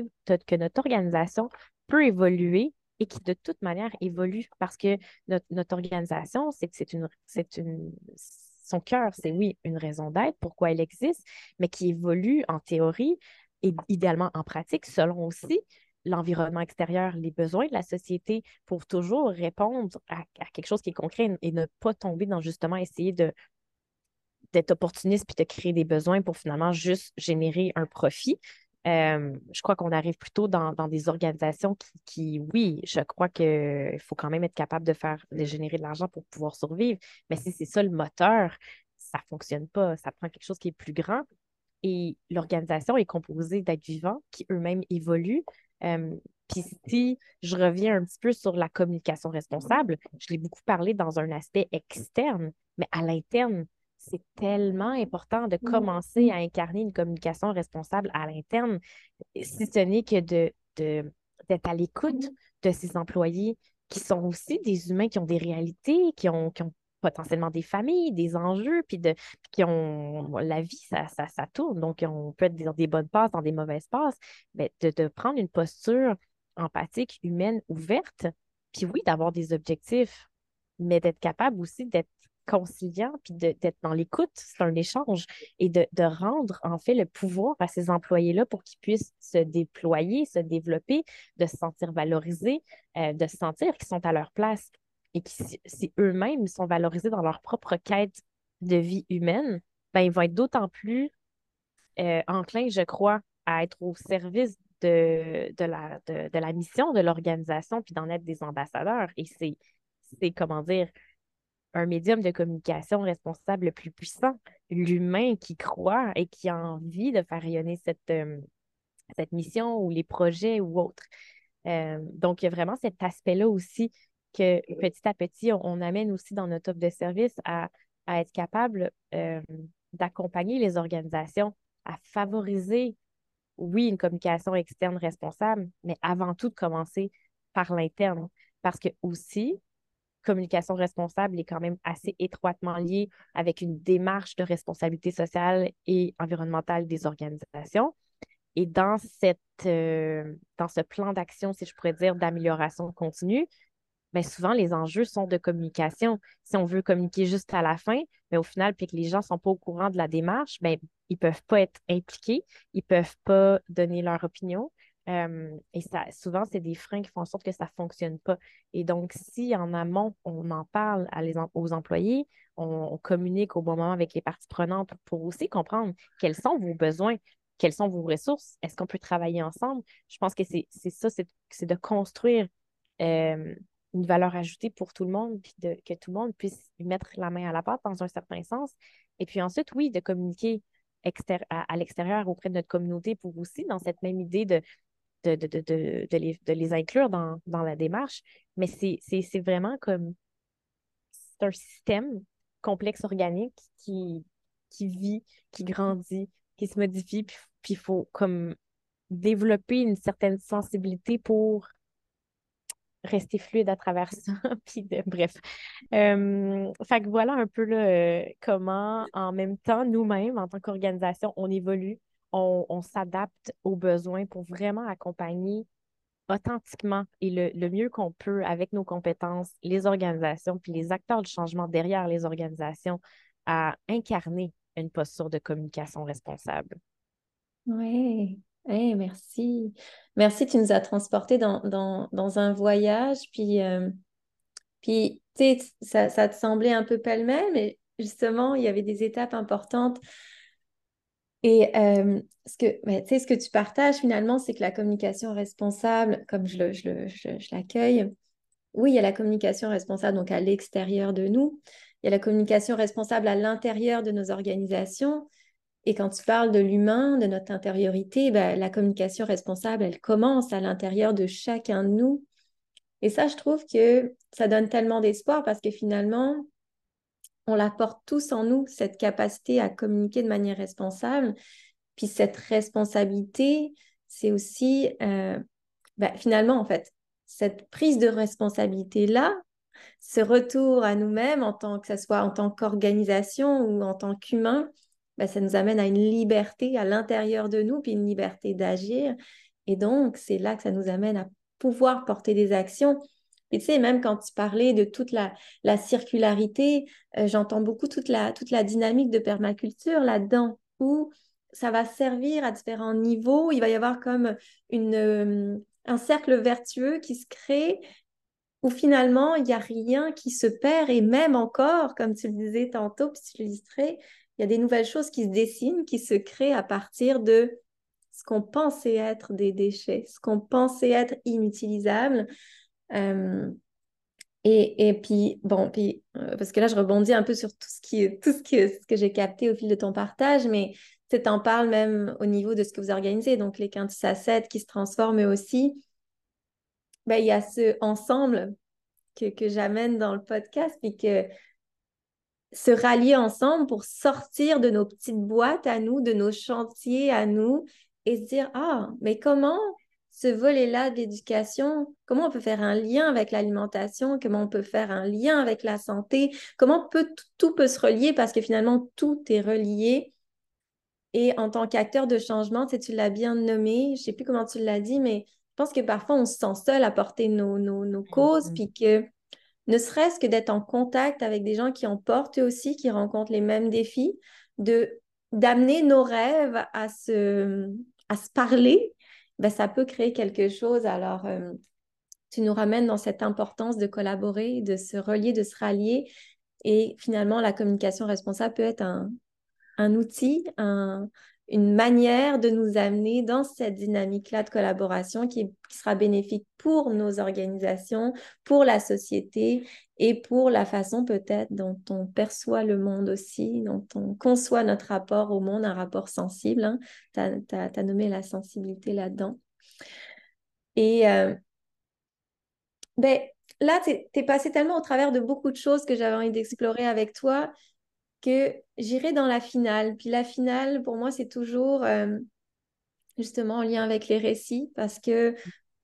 que notre organisation peut évoluer et qui de toute manière évolue parce que notre, notre organisation, c'est une, c'est une, son cœur, c'est oui, une raison d'être, pourquoi elle existe, mais qui évolue en théorie et idéalement en pratique selon aussi l'environnement extérieur, les besoins de la société pour toujours répondre à, quelque chose qui est concret et ne pas tomber dans justement essayer de d'être opportuniste puis de créer des besoins pour finalement juste générer un profit. Euh, je crois qu'on arrive plutôt dans, des organisations qui, oui, je crois qu'il faut quand même être capable de faire, de générer de l'argent pour pouvoir survivre. Mais si c'est ça le moteur, ça ne fonctionne pas. Ça prend quelque chose qui est plus grand. Et l'organisation est composée d'êtres vivants qui eux-mêmes évoluent, puis si je reviens un petit peu sur la communication responsable, je l'ai beaucoup parlé dans un aspect externe, mais à l'interne, c'est tellement important de commencer à incarner une communication responsable à l'interne, si ce n'est que de, d'être à l'écoute de ces employés qui sont aussi des humains qui ont des réalités, qui ont, qui ont potentiellement des familles, des enjeux, puis de, qui ont la vie, ça, ça, tourne. Donc, on peut être dans des bonnes passes, dans des mauvaises passes, mais de, prendre une posture empathique, humaine, ouverte, puis oui, d'avoir des objectifs, mais d'être capable aussi d'être conciliant, puis d'être dans l'écoute, c'est un échange, et de, rendre en fait le pouvoir à ces employés-là pour qu'ils puissent se déployer, se développer, de se sentir valorisés, euh, de se sentir qu'ils sont à leur place et qui, si eux-mêmes sont valorisés dans leur propre quête de vie humaine, ben, ils vont être d'autant plus euh, enclins, je crois, à être au service de, de, la, de, la mission de l'organisation, puis d'en être des ambassadeurs. Et c'est, comment dire, un médium de communication responsable le plus puissant, l'humain qui croit et qui a envie de faire rayonner cette, euh, cette mission ou les projets ou autres. Euh, donc, il y a vraiment cet aspect-là aussi petit à petit, on, amène aussi dans notre offre de service à, être capable euh, d'accompagner les organisations à favoriser, oui, une communication externe responsable, mais avant tout de commencer par l'interne. Parce que aussi, communication responsable est quand même assez étroitement liée avec une démarche de responsabilité sociale et environnementale des organisations. Et dans, cette, euh, dans ce plan d'action, si je pourrais dire, d'amélioration continue, mais souvent, les enjeux sont de communication. Si on veut communiquer juste à la fin, mais au final, puis que les gens ne sont pas au courant de la démarche, ben, ils ne peuvent pas être impliqués, ils ne peuvent pas donner leur opinion, Euh, et ça, souvent, c'est des freins qui font en sorte que ça ne fonctionne pas. Et donc, si en amont, on en parle aux employés, on, communique au bon moment avec les parties prenantes pour aussi comprendre quels sont vos besoins, quelles sont vos ressources, est-ce qu'on peut travailler ensemble? Je pense que c'est ça, c'est de construire euh, une valeur ajoutée pour tout le monde, puis de, que tout le monde puisse mettre la main à la pâte dans un certain sens. Et puis ensuite, oui, de communiquer à, l'extérieur auprès de notre communauté pour aussi, dans cette même idée de, de, de, de les, les, inclure dans, dans, la démarche. Mais c'est vraiment comme un système complexe organique qui, qui vit, qui grandit, qui se modifie, puis il faut comme développer une certaine sensibilité pour rester fluide à travers ça. puis bref. Euh, fait que voilà un peu là, comment, en même temps, nous-mêmes, en tant qu'organisation, on évolue, on, s'adapte aux besoins pour vraiment accompagner authentiquement et le, le mieux qu'on peut avec nos compétences, les organisations, puis les acteurs du changement derrière les organisations à incarner une posture de communication responsable. Oui, merci. Merci, tu nous as transportés dans, dans, dans un voyage, puis, euh, puis tu sais, ça, ça, te semblait un peu pêle-mêle, mais justement, il y avait des étapes importantes. Et euh, ce, que, ben, ce que tu partages finalement, c'est que la communication responsable, comme je, le, je, je l'accueille, oui, il y a la communication responsable donc à l'extérieur de nous, il y a la communication responsable à l'intérieur de nos organisations, et quand tu parles de l'humain, de notre intériorité, ben, la communication responsable, elle commence à l'intérieur de chacun de nous. Et ça, je trouve que ça donne tellement d'espoir parce que finalement, on la porte tous en nous, cette capacité à communiquer de manière responsable. Puis cette responsabilité, c'est aussi, euh, ben, finalement, en fait, cette prise de responsabilité-là, ce retour à nous-mêmes, en tant que ce soit en tant qu'organisation ou en tant qu'humain, ben, ça nous amène à une liberté à l'intérieur de nous, puis une liberté d'agir. Et donc, c'est là que ça nous amène à pouvoir porter des actions. Et tu sais, même quand tu parlais de toute la, la circularité, euh, j'entends beaucoup toute la, toute la dynamique de permaculture là-dedans, où ça va servir à différents niveaux. Il va y avoir comme une, euh, un cercle vertueux qui se crée où finalement, il n'y a rien qui se perd. Et même encore, comme tu le disais tantôt, puis tu l'illustrais, il y a des nouvelles choses qui se dessinent, qui se créent à partir de ce qu'on pensait être des déchets, ce qu'on pensait être inutilisable. Euh, et, et, puis, bon, puis, euh, parce que là, je rebondis un peu sur tout ce, qui, tout ce, que j'ai capté au fil de ton partage, mais tu en parles même au niveau de ce que vous organisez, donc les quintus à 7 qui se transforment aussi. Ben, il y a ce ensemble que, que j'amène dans le podcast, puis que se rallier ensemble pour sortir de nos petites boîtes à nous, de nos chantiers à nous et se dire, ah, mais comment ce volet-là d'éducation, comment on peut faire un lien avec l'alimentation, comment on peut faire un lien avec la santé, comment peut, tout peut se relier parce que finalement, tout est relié. Et en tant qu'acteur de changement, tu, tu l'as bien nommé, je ne sais plus comment tu l'as dit, mais je pense que parfois on se sent seul à porter nos, nos, nos causes, mm-hmm. puis que ne serait-ce que d'être en contact avec des gens qui en portent aussi, qui rencontrent les mêmes défis, de d'amener nos rêves à se, à se parler, ben, ça peut créer quelque chose. Alors, euh, tu nous ramènes dans cette importance de collaborer, de se relier, de se rallier. Et finalement, la communication responsable peut être un, un outil, un, une manière de nous amener dans cette dynamique-là de collaboration qui, sera bénéfique pour nos organisations, pour la société et pour la façon peut-être dont on perçoit le monde aussi, dont on conçoit notre rapport au monde, un rapport sensible. Hein. Tu as, nommé la sensibilité là-dedans. Et euh, ben, là, tu es, passé tellement au travers de beaucoup de choses que j'avais envie d'explorer avec toi que j'irai dans la finale. Puis la finale, pour moi, c'est toujours euh, justement en lien avec les récits parce que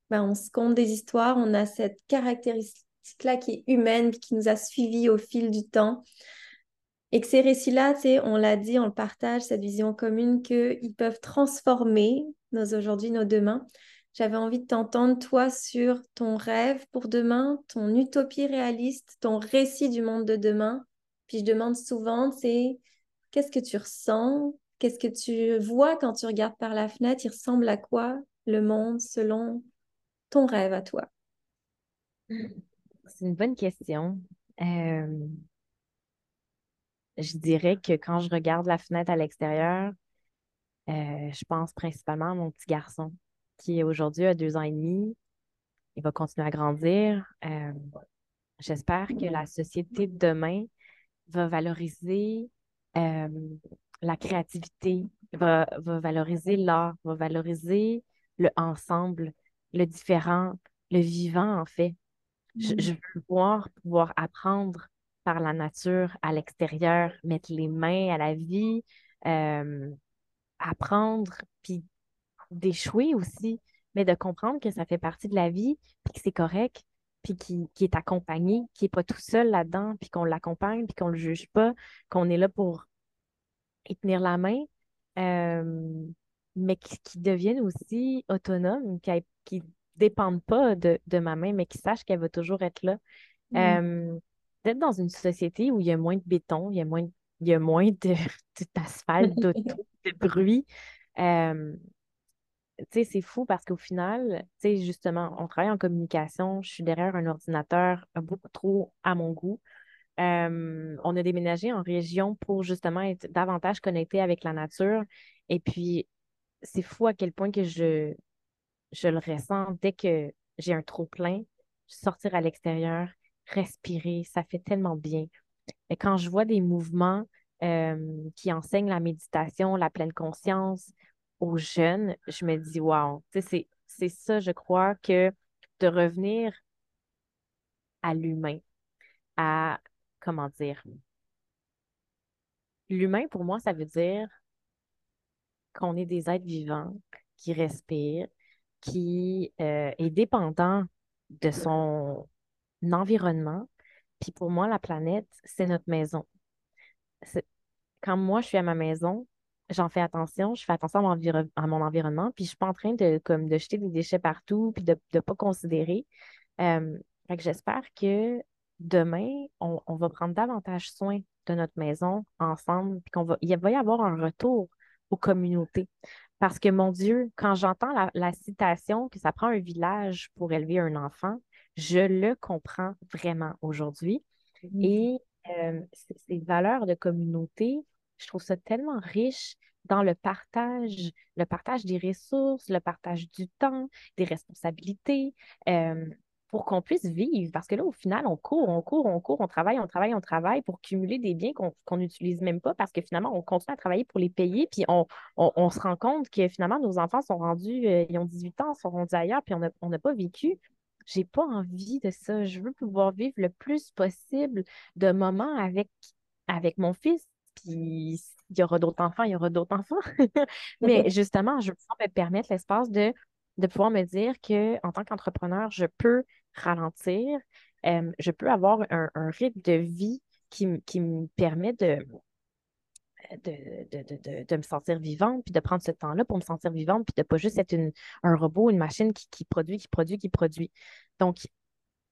ben, on se compte des histoires, on a cette caractéristique-là qui est humaine, qui nous a suivis au fil du temps. Et que ces récits-là, on l'a dit, on le partage, cette vision commune, qu'ils peuvent transformer nos aujourd'hui, nos demain. J'avais envie de t'entendre, toi, sur ton rêve pour demain, ton utopie réaliste, ton récit du monde de demain, je demande souvent, c'est qu'est-ce que tu ressens? Qu'est-ce que tu vois quand tu regardes par la fenêtre? Il ressemble à quoi le monde selon ton rêve à toi? C'est une bonne question. Euh, je dirais que quand je regarde la fenêtre à l'extérieur, euh, je pense principalement à mon petit garçon qui aujourd'hui a deux ans et demi. Il va continuer à grandir. Euh, j'espère que la société de demain va valoriser la créativité, va, va valoriser l'art, va valoriser le ensemble, le différent, le vivant, en fait. Je, mm. veux voir pouvoir apprendre par la nature à l'extérieur, mettre les mains à la vie, euh, apprendre, puis d'échouer aussi, mais de comprendre que ça fait partie de la vie, puis que c'est correct, puis qui, est accompagné, qui n'est pas tout seul là-dedans, puis qu'on l'accompagne, puis qu'on ne le juge pas, qu'on est là pour y tenir la main, euh, mais qui, deviennent aussi autonomes, qui ne dépendent pas de, ma main, mais qui sachent qu'elle va toujours être là. Mm. Euh, d'être dans une société où il y a moins de béton, il y a moins, il y a moins de, d'asphalte, d'auto, de bruit. Euh, c'est fou parce qu'au final, justement, on travaille en communication, je suis derrière un ordinateur beaucoup trop à mon goût. Euh, on a déménagé en région pour justement être davantage connecté avec la nature. Et puis, c'est fou à quel point que je, je le ressens dès que j'ai un trop plein, sortir à l'extérieur, respirer, ça fait tellement bien. Et quand je vois des mouvements euh, qui enseignent la méditation, la pleine conscience aux jeunes, je me dis, wow, c'est, ça, je crois, que de revenir à l'humain, à, comment dire, l'humain, pour moi, ça veut dire qu'on est des êtres vivants qui respirent, qui euh, est dépendant de son environnement. Puis pour moi, la planète, c'est notre maison. Quand moi, je suis à ma maison, j'en fais attention, je fais attention à mon, environnement, puis je suis pas en train de, comme, de jeter des déchets partout, puis de ne pas considérer. Euh, j'espère que demain, on, va prendre davantage soin de notre maison ensemble, puis qu'on va, il va y avoir un retour aux communautés. Parce que, mon Dieu, quand j'entends la, citation que ça prend un village pour élever un enfant, je le comprends vraiment aujourd'hui. Et euh, ces valeurs de communauté, je trouve ça tellement riche dans le partage, le partage des ressources, le partage du temps, des responsabilités. Euh, pour qu'on puisse vivre. Parce que là, au final, on court, on court, on court, on travaille, on travaille, on travaille pour cumuler des biens qu'on n'utilise même pas parce que finalement, on continue à travailler pour les payer. Puis on, se rend compte que finalement, nos enfants sont rendus, euh, ils ont 18 ans, sont rendus ailleurs, puis on n'a pas vécu. J'ai pas envie de ça. Je veux pouvoir vivre le plus possible de moments avec, avec mon fils. Puis il y aura d'autres enfants, il y aura d'autres enfants. Mais justement, je veux me permettre l'espace de de pouvoir me dire que en tant qu'entrepreneur, je peux ralentir, euh, je peux avoir un, rythme de vie qui, me permet de, de, me sentir vivante, puis de prendre ce temps-là pour me sentir vivante, puis de ne pas juste être un robot, une machine qui, produit, qui produit, qui produit. Donc,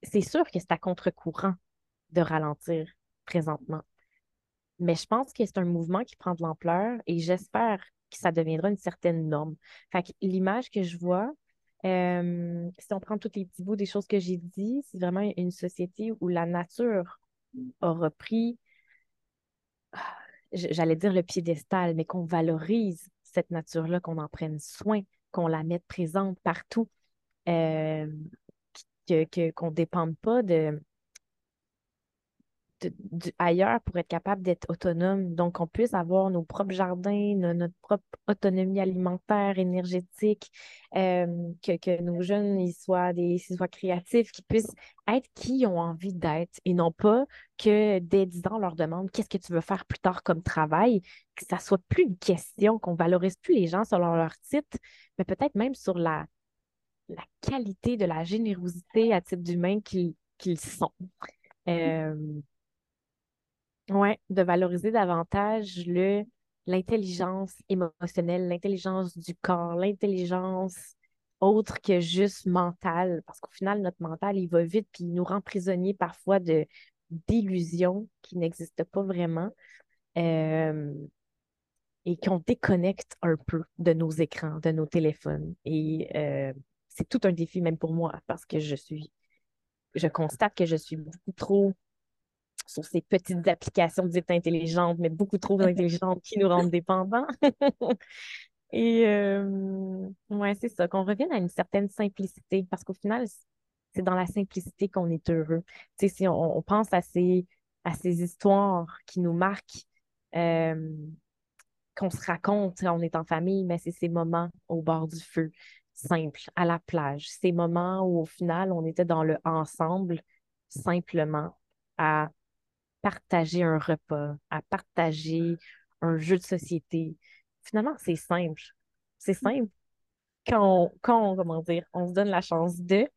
c'est sûr que c'est à contre-courant de ralentir présentement. Mais je pense que c'est un mouvement qui prend de l'ampleur et j'espère que ça deviendra une certaine norme. Fait que l'image que je vois, euh, si on prend tous les petits bouts des choses que j'ai dit, c'est vraiment une société où la nature a repris, j'allais dire le piédestal, mais qu'on valorise cette nature-là, qu'on en prenne soin, qu'on la mette présente partout, euh, qu'on ne dépende pas de, ailleurs pour être capable d'être autonome. Donc, on puisse avoir nos propres jardins, notre propre autonomie alimentaire, énergétique, euh, que, nos jeunes ils soient, des, soient créatifs, qu'ils puissent être qui ils ont envie d'être et non pas que dès 10 ans, on leur demande qu'est-ce que tu veux faire plus tard comme travail, que ça soit plus une question, qu'on valorise plus les gens selon leur titre, mais peut-être même sur la, la qualité de la générosité à titre d'humain qu'ils sont. Euh, oui, de valoriser davantage le l'intelligence émotionnelle, l'intelligence du corps, l'intelligence autre que juste mentale, parce qu'au final, notre mental, il va vite, puis il nous rend prisonniers parfois de d'illusions qui n'existent pas vraiment. Euh, et qu'on déconnecte un peu de nos écrans, de nos téléphones. Et euh, c'est tout un défi même pour moi parce que je suis, je constate que je suis beaucoup trop sur ces petites applications dites intelligentes, mais beaucoup trop intelligentes qui nous rendent dépendants. Et euh, ouais, c'est ça, qu'on revienne à une certaine simplicité, parce qu'au final, c'est dans la simplicité qu'on est heureux. Tu sais, si on, pense à ces, à ces histoires qui nous marquent, euh, qu'on se raconte quand on est en famille, mais c'est ces moments au bord du feu, simples, à la plage, ces moments où au final, on était dans le ensemble, simplement, à partager un repas, à partager un jeu de société. Finalement, c'est simple. C'est simple quand on, quand comment dire, on se donne la chance de.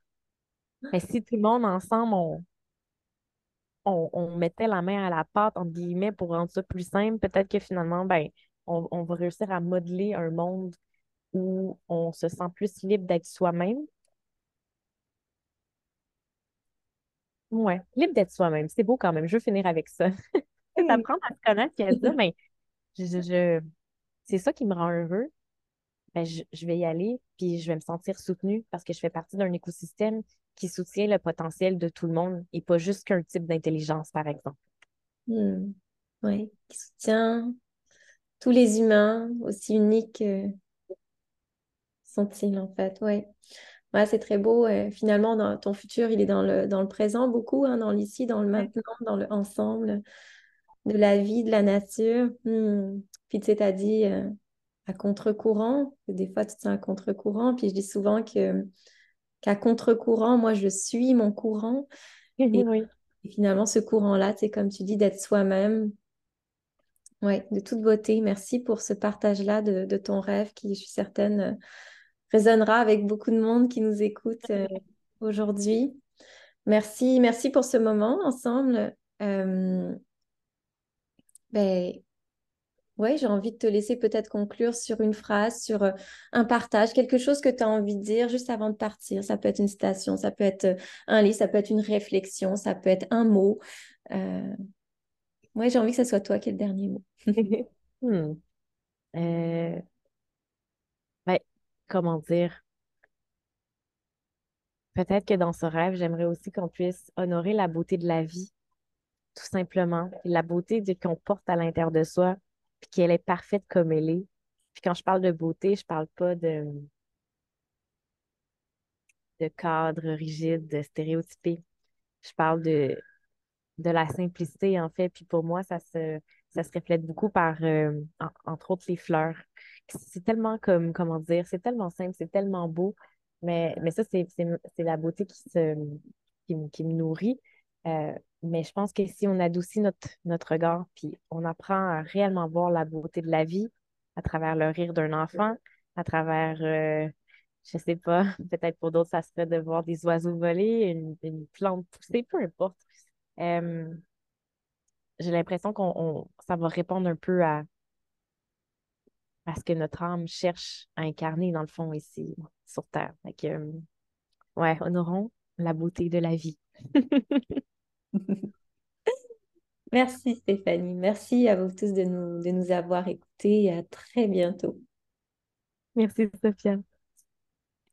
Mais si tout le monde ensemble, on, on, mettait la main à la pâte, entre guillemets, pour rendre ça plus simple, peut-être que finalement, ben, on, on va réussir à modeler un monde où on se sent plus libre d'être soi-même, Ouais, libre d'être soi-même. C'est beau quand même. Je veux finir avec ça. C'est apprendre à se connaître et à se dire, mais je, je, c'est ça qui me rend heureux. Ben, je, je, vais y aller, puis je vais me sentir soutenue parce que je fais partie d'un écosystème qui soutient le potentiel de tout le monde et pas juste qu'un type d'intelligence, par exemple. Hmm. Oui, qui soutient tous les humains, aussi uniques euh, sont-ils en fait? Oui c'est très beau. finalement, dans ton futur, il est dans le, dans le présent beaucoup, hein, dans l'ici, dans le maintenant, dans le ensemble de la vie, de la nature. Hmm. Puis tu sais, tu as dit euh, à contre-courant, des fois tu te sens à contre-courant, puis je dis souvent que qu'à contre-courant, moi je suis mon courant. Et, finalement, ce courant-là, c'est comme tu dis, d'être soi-même. Oui, de toute beauté. Merci pour ce partage-là de, de, ton rêve qui, je suis certaine, résonnera avec beaucoup de monde qui nous écoute euh, aujourd'hui. Merci, merci pour ce moment ensemble. Euh, ben, ouais, j'ai envie de te laisser peut-être conclure sur une phrase, sur euh, un partage, quelque chose que tu as envie de dire juste avant de partir. Ça peut être une citation, ça peut être un livre, ça peut être une réflexion, ça peut être un mot. Euh... Ouais, j'ai envie que ce soit toi qui aies le dernier mot. hmm. Comment dire, peut-être que dans ce rêve, j'aimerais aussi qu'on puisse honorer la beauté de la vie, tout simplement. La beauté qu'on porte à l'intérieur de soi, puis qu'elle est parfaite comme elle est. Puis quand je parle de beauté, je parle pas de, de cadre rigide, de stéréotypé. Je parle de, de la simplicité, en fait. Puis pour moi, ça se, ça se reflète beaucoup par, euh, entre autres, les fleurs c'est tellement comme, comment dire, c'est tellement simple, c'est tellement beau, mais, mais ça, c'est la beauté qui, se, qui, me nourrit. Euh, mais je pense que si on adoucit notre, notre regard, puis on apprend à réellement voir la beauté de la vie à travers le rire d'un enfant, à travers, euh, je sais pas, peut-être pour d'autres, ça serait de voir des oiseaux voler, une, une plante pousser, peu importe. Euh, j'ai l'impression qu'on ça va répondre un peu à, parce que notre âme cherche à incarner dans le fond ici sur Terre. Donc, euh, ouais, honorons la beauté de la vie. Merci Stéphanie. Merci à vous tous de nous, de nous avoir écoutés et à très bientôt. Merci Sophia.